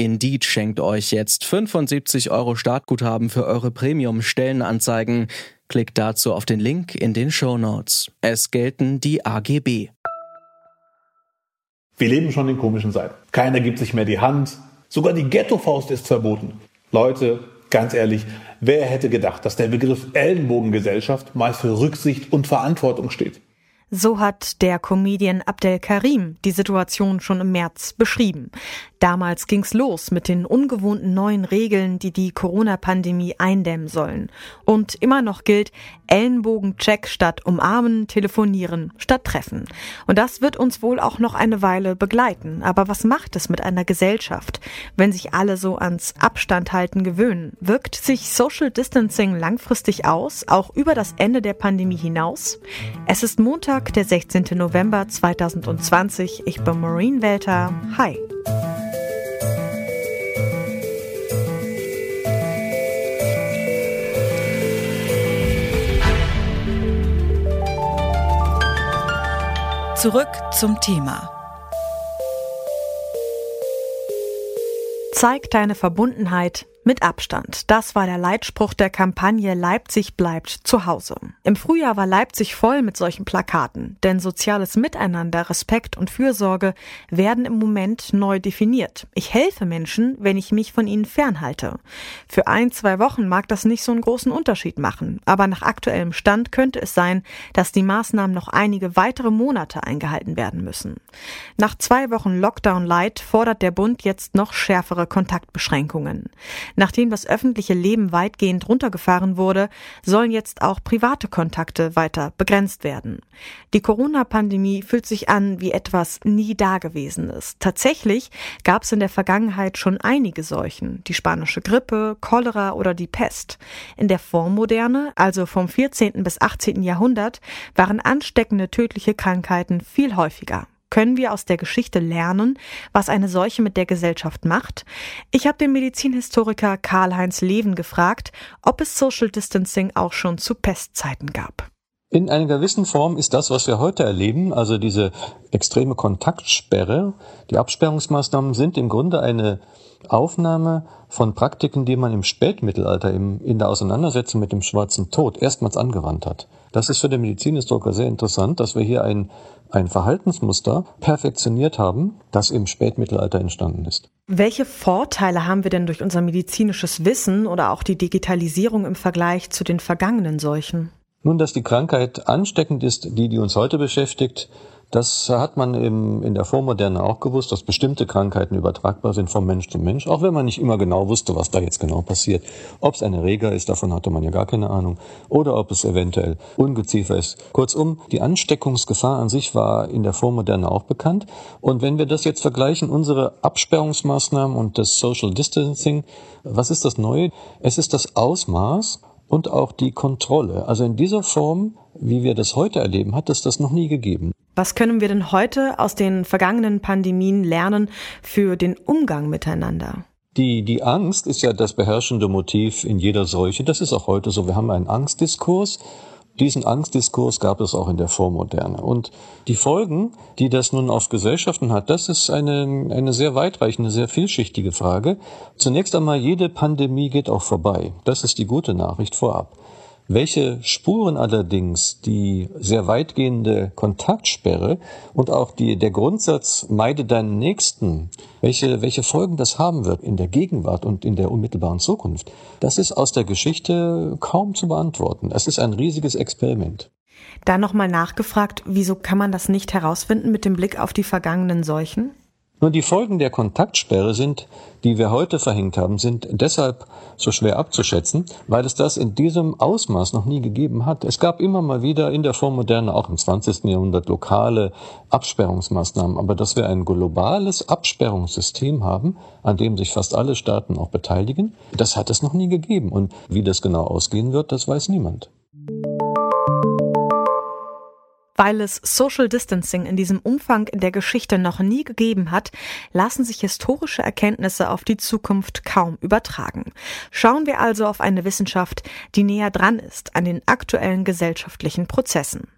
Indeed schenkt euch jetzt 75 Euro Startguthaben für eure Premium-Stellenanzeigen. Klickt dazu auf den Link in den Show Notes. Es gelten die AGB. Wir leben schon in komischen Zeiten. Keiner gibt sich mehr die Hand. Sogar die Ghetto-Faust ist verboten. Leute, ganz ehrlich, wer hätte gedacht, dass der Begriff Ellenbogengesellschaft mal für Rücksicht und Verantwortung steht? So hat der Comedian Abdel Karim die Situation schon im März beschrieben. Damals ging's los mit den ungewohnten neuen Regeln, die die Corona-Pandemie eindämmen sollen. Und immer noch gilt Ellenbogencheck statt umarmen, telefonieren statt treffen. Und das wird uns wohl auch noch eine Weile begleiten. Aber was macht es mit einer Gesellschaft, wenn sich alle so ans Abstand halten gewöhnen? Wirkt sich Social Distancing langfristig aus, auch über das Ende der Pandemie hinaus? Es ist Montag, der 16. November 2020. Ich bin Maureen Welter. Hi. Zurück zum Thema. Zeig deine Verbundenheit mit Abstand. Das war der Leitspruch der Kampagne Leipzig bleibt zu Hause. Im Frühjahr war Leipzig voll mit solchen Plakaten, denn soziales Miteinander, Respekt und Fürsorge werden im Moment neu definiert. Ich helfe Menschen, wenn ich mich von ihnen fernhalte. Für ein, zwei Wochen mag das nicht so einen großen Unterschied machen, aber nach aktuellem Stand könnte es sein, dass die Maßnahmen noch einige weitere Monate eingehalten werden müssen. Nach zwei Wochen Lockdown Light fordert der Bund jetzt noch schärfere Kontaktbeschränkungen. Nachdem das öffentliche Leben weitgehend runtergefahren wurde, sollen jetzt auch private Kontakte weiter begrenzt werden. Die Corona-Pandemie fühlt sich an wie etwas nie Dagewesenes. Tatsächlich gab es in der Vergangenheit schon einige Seuchen, die spanische Grippe, Cholera oder die Pest. In der Vormoderne, also vom 14. bis 18. Jahrhundert, waren ansteckende tödliche Krankheiten viel häufiger. Können wir aus der Geschichte lernen, was eine Seuche mit der Gesellschaft macht? Ich habe den Medizinhistoriker Karl-Heinz Leven gefragt, ob es Social Distancing auch schon zu Pestzeiten gab. In einer gewissen Form ist das, was wir heute erleben, also diese extreme Kontaktsperre, die Absperrungsmaßnahmen sind im Grunde eine Aufnahme von Praktiken, die man im Spätmittelalter im, in der Auseinandersetzung mit dem Schwarzen Tod erstmals angewandt hat. Das ist für den Medizinhistoriker sehr interessant, dass wir hier ein, ein Verhaltensmuster perfektioniert haben, das im Spätmittelalter entstanden ist. Welche Vorteile haben wir denn durch unser medizinisches Wissen oder auch die Digitalisierung im Vergleich zu den vergangenen Seuchen? Nun, dass die Krankheit ansteckend ist, die, die uns heute beschäftigt, das hat man im, in der Vormoderne auch gewusst, dass bestimmte Krankheiten übertragbar sind vom Mensch zu Mensch, auch wenn man nicht immer genau wusste, was da jetzt genau passiert. Ob es ein Erreger ist, davon hatte man ja gar keine Ahnung, oder ob es eventuell Ungeziefer ist. Kurzum, die Ansteckungsgefahr an sich war in der Vormoderne auch bekannt. Und wenn wir das jetzt vergleichen, unsere Absperrungsmaßnahmen und das Social Distancing, was ist das Neue? Es ist das Ausmaß und auch die Kontrolle. Also in dieser Form, wie wir das heute erleben, hat es das noch nie gegeben. Was können wir denn heute aus den vergangenen Pandemien lernen für den Umgang miteinander? Die, die Angst ist ja das beherrschende Motiv in jeder Seuche. Das ist auch heute so. Wir haben einen Angstdiskurs diesen Angstdiskurs gab es auch in der Vormoderne. Und die Folgen, die das nun auf Gesellschaften hat, das ist eine, eine sehr weitreichende, sehr vielschichtige Frage. Zunächst einmal, jede Pandemie geht auch vorbei. Das ist die gute Nachricht vorab. Welche Spuren allerdings die sehr weitgehende Kontaktsperre und auch die, der Grundsatz meide deinen Nächsten, welche, welche Folgen das haben wird in der Gegenwart und in der unmittelbaren Zukunft, das ist aus der Geschichte kaum zu beantworten. Es ist ein riesiges Experiment. Da nochmal nachgefragt, wieso kann man das nicht herausfinden mit dem Blick auf die vergangenen Seuchen? Nur die Folgen der Kontaktsperre sind, die wir heute verhängt haben, sind deshalb so schwer abzuschätzen, weil es das in diesem Ausmaß noch nie gegeben hat. Es gab immer mal wieder in der Vormoderne, auch im 20. Jahrhundert, lokale Absperrungsmaßnahmen, aber dass wir ein globales Absperrungssystem haben, an dem sich fast alle Staaten auch beteiligen, das hat es noch nie gegeben. Und wie das genau ausgehen wird, das weiß niemand. Weil es Social Distancing in diesem Umfang in der Geschichte noch nie gegeben hat, lassen sich historische Erkenntnisse auf die Zukunft kaum übertragen. Schauen wir also auf eine Wissenschaft, die näher dran ist an den aktuellen gesellschaftlichen Prozessen.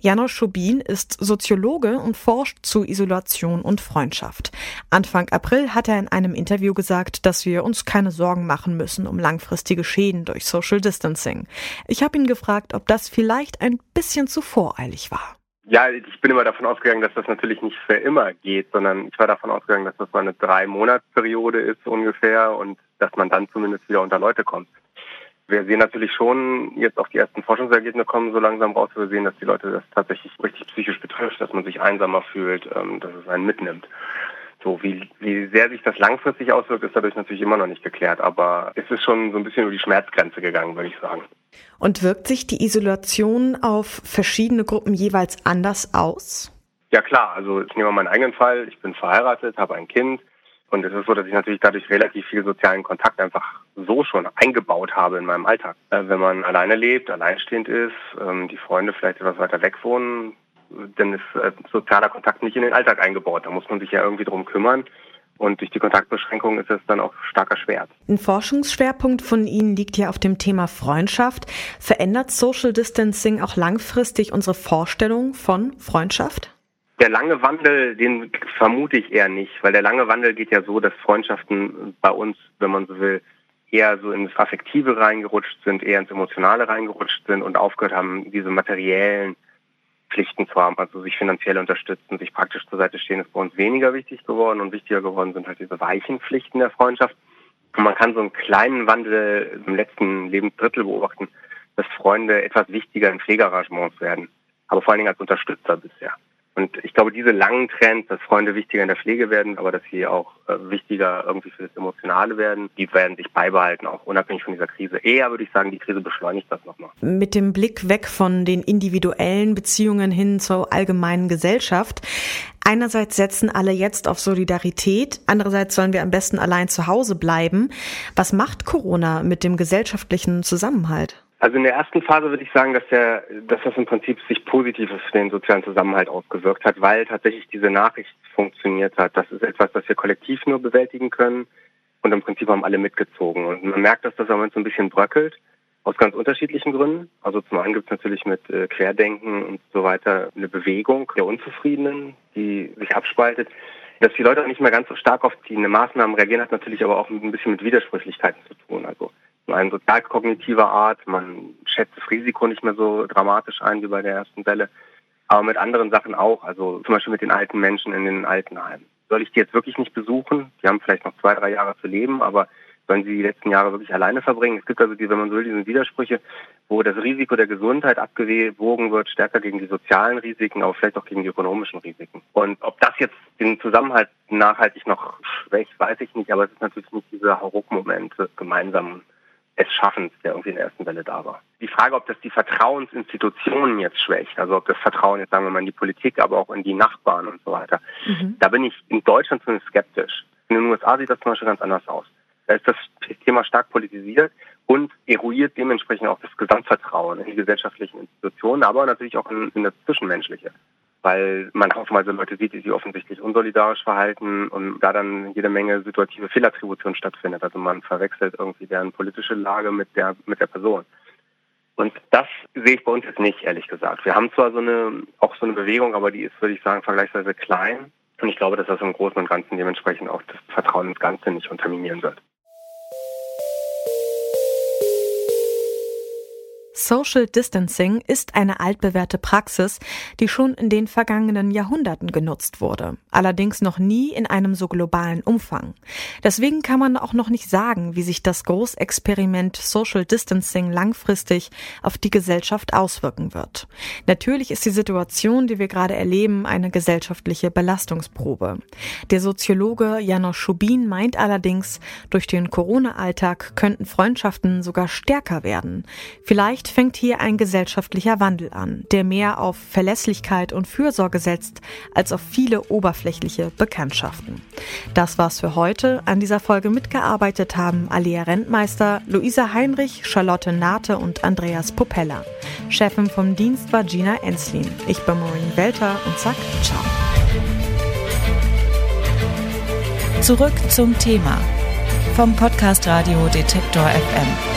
Janos Schubin ist Soziologe und forscht zu Isolation und Freundschaft. Anfang April hat er in einem Interview gesagt, dass wir uns keine Sorgen machen müssen um langfristige Schäden durch Social Distancing. Ich habe ihn gefragt, ob das vielleicht ein bisschen zu voreilig war. Ja, ich bin immer davon ausgegangen, dass das natürlich nicht für immer geht, sondern ich war davon ausgegangen, dass das mal eine Drei-Monats-Periode ist ungefähr und dass man dann zumindest wieder unter Leute kommt. Wir sehen natürlich schon jetzt auch die ersten Forschungsergebnisse kommen so langsam raus. Wir sehen, dass die Leute das tatsächlich richtig psychisch betrifft, dass man sich einsamer fühlt, ähm, dass es einen mitnimmt. So, wie, wie sehr sich das langfristig auswirkt, ist dadurch natürlich immer noch nicht geklärt. Aber es ist schon so ein bisschen über die Schmerzgrenze gegangen, würde ich sagen. Und wirkt sich die Isolation auf verschiedene Gruppen jeweils anders aus? Ja klar, also ich nehme mal meinen eigenen Fall. Ich bin verheiratet, habe ein Kind. Und es ist so, dass ich natürlich dadurch relativ viel sozialen Kontakt einfach so schon eingebaut habe in meinem Alltag. Äh, wenn man alleine lebt, alleinstehend ist, ähm, die Freunde vielleicht etwas weiter weg wohnen, dann ist äh, sozialer Kontakt nicht in den Alltag eingebaut. Da muss man sich ja irgendwie drum kümmern. Und durch die Kontaktbeschränkung ist es dann auch stark erschwert. Ein Forschungsschwerpunkt von Ihnen liegt ja auf dem Thema Freundschaft. Verändert Social Distancing auch langfristig unsere Vorstellung von Freundschaft? Der lange Wandel, den vermute ich eher nicht, weil der lange Wandel geht ja so, dass Freundschaften bei uns, wenn man so will, eher so ins Affektive reingerutscht sind, eher ins Emotionale reingerutscht sind und aufgehört haben, diese materiellen Pflichten zu haben, also sich finanziell unterstützen, sich praktisch zur Seite stehen, ist bei uns weniger wichtig geworden und wichtiger geworden sind halt diese weichen Pflichten der Freundschaft. Und man kann so einen kleinen Wandel im letzten Lebensdrittel beobachten, dass Freunde etwas wichtiger in Pflegearrangements werden, aber vor allen Dingen als Unterstützer bisher. Und ich glaube, diese langen Trends, dass Freunde wichtiger in der Pflege werden, aber dass sie auch äh, wichtiger irgendwie für das Emotionale werden, die werden sich beibehalten, auch unabhängig von dieser Krise. Eher würde ich sagen, die Krise beschleunigt das nochmal. Mit dem Blick weg von den individuellen Beziehungen hin zur allgemeinen Gesellschaft. Einerseits setzen alle jetzt auf Solidarität, andererseits sollen wir am besten allein zu Hause bleiben. Was macht Corona mit dem gesellschaftlichen Zusammenhalt? Also in der ersten Phase würde ich sagen, dass, der, dass das im Prinzip sich positiv für den sozialen Zusammenhalt ausgewirkt hat, weil tatsächlich diese Nachricht funktioniert hat. Das ist etwas, das wir kollektiv nur bewältigen können und im Prinzip haben alle mitgezogen. Und man merkt, dass das am Moment so ein bisschen bröckelt, aus ganz unterschiedlichen Gründen. Also zum einen gibt es natürlich mit äh, Querdenken und so weiter eine Bewegung der Unzufriedenen, die sich abspaltet. Dass die Leute auch nicht mehr ganz so stark auf die Maßnahmen reagieren, hat natürlich aber auch ein bisschen mit Widersprüchlichkeiten zu tun. Also ein sozialkognitiver Art. Man schätzt das Risiko nicht mehr so dramatisch ein wie bei der ersten Welle. Aber mit anderen Sachen auch. Also zum Beispiel mit den alten Menschen in den Altenheimen. Soll ich die jetzt wirklich nicht besuchen? Die haben vielleicht noch zwei, drei Jahre zu leben, aber sollen sie die letzten Jahre wirklich alleine verbringen? Es gibt also die, wenn man so will, diese Widersprüche, wo das Risiko der Gesundheit abgewogen wird, stärker gegen die sozialen Risiken, aber vielleicht auch gegen die ökonomischen Risiken. Und ob das jetzt den Zusammenhalt nachhaltig noch schwächt, weiß ich nicht, aber es ist natürlich nicht dieser Hauruck-Moment gemeinsam des Schaffens, der irgendwie in der ersten Welle da war. Die Frage, ob das die Vertrauensinstitutionen jetzt schwächt, also ob das Vertrauen jetzt sagen wir mal in die Politik, aber auch in die Nachbarn und so weiter, mhm. da bin ich in Deutschland zumindest skeptisch. In den USA sieht das zum Beispiel ganz anders aus. Da ist das Thema stark politisiert und eruiert dementsprechend auch das Gesamtvertrauen in die gesellschaftlichen Institutionen, aber natürlich auch in, in das Zwischenmenschliche weil man haufenweise Leute sieht, die sich offensichtlich unsolidarisch verhalten und da dann jede Menge situative Fehlattribution stattfindet. Also man verwechselt irgendwie deren politische Lage mit der, mit der Person. Und das sehe ich bei uns jetzt nicht, ehrlich gesagt. Wir haben zwar so eine, auch so eine Bewegung, aber die ist, würde ich sagen, vergleichsweise klein. Und ich glaube, dass das im Großen und Ganzen dementsprechend auch das Vertrauen ins Ganze nicht unterminieren wird. Social Distancing ist eine altbewährte Praxis, die schon in den vergangenen Jahrhunderten genutzt wurde, allerdings noch nie in einem so globalen Umfang. Deswegen kann man auch noch nicht sagen, wie sich das Großexperiment Social Distancing langfristig auf die Gesellschaft auswirken wird. Natürlich ist die Situation, die wir gerade erleben, eine gesellschaftliche Belastungsprobe. Der Soziologe Janos Schubin meint allerdings, durch den Corona-Alltag könnten Freundschaften sogar stärker werden. Vielleicht fängt hier ein gesellschaftlicher Wandel an, der mehr auf Verlässlichkeit und Fürsorge setzt, als auf viele oberflächliche Bekanntschaften. Das war's für heute. An dieser Folge mitgearbeitet haben Alia Rentmeister, Luisa Heinrich, Charlotte Nate und Andreas Popella. Chefin vom Dienst war Gina Enslin. Ich bin Maureen Welter und sag ciao. Zurück zum Thema vom Podcast Radio Detektor FM.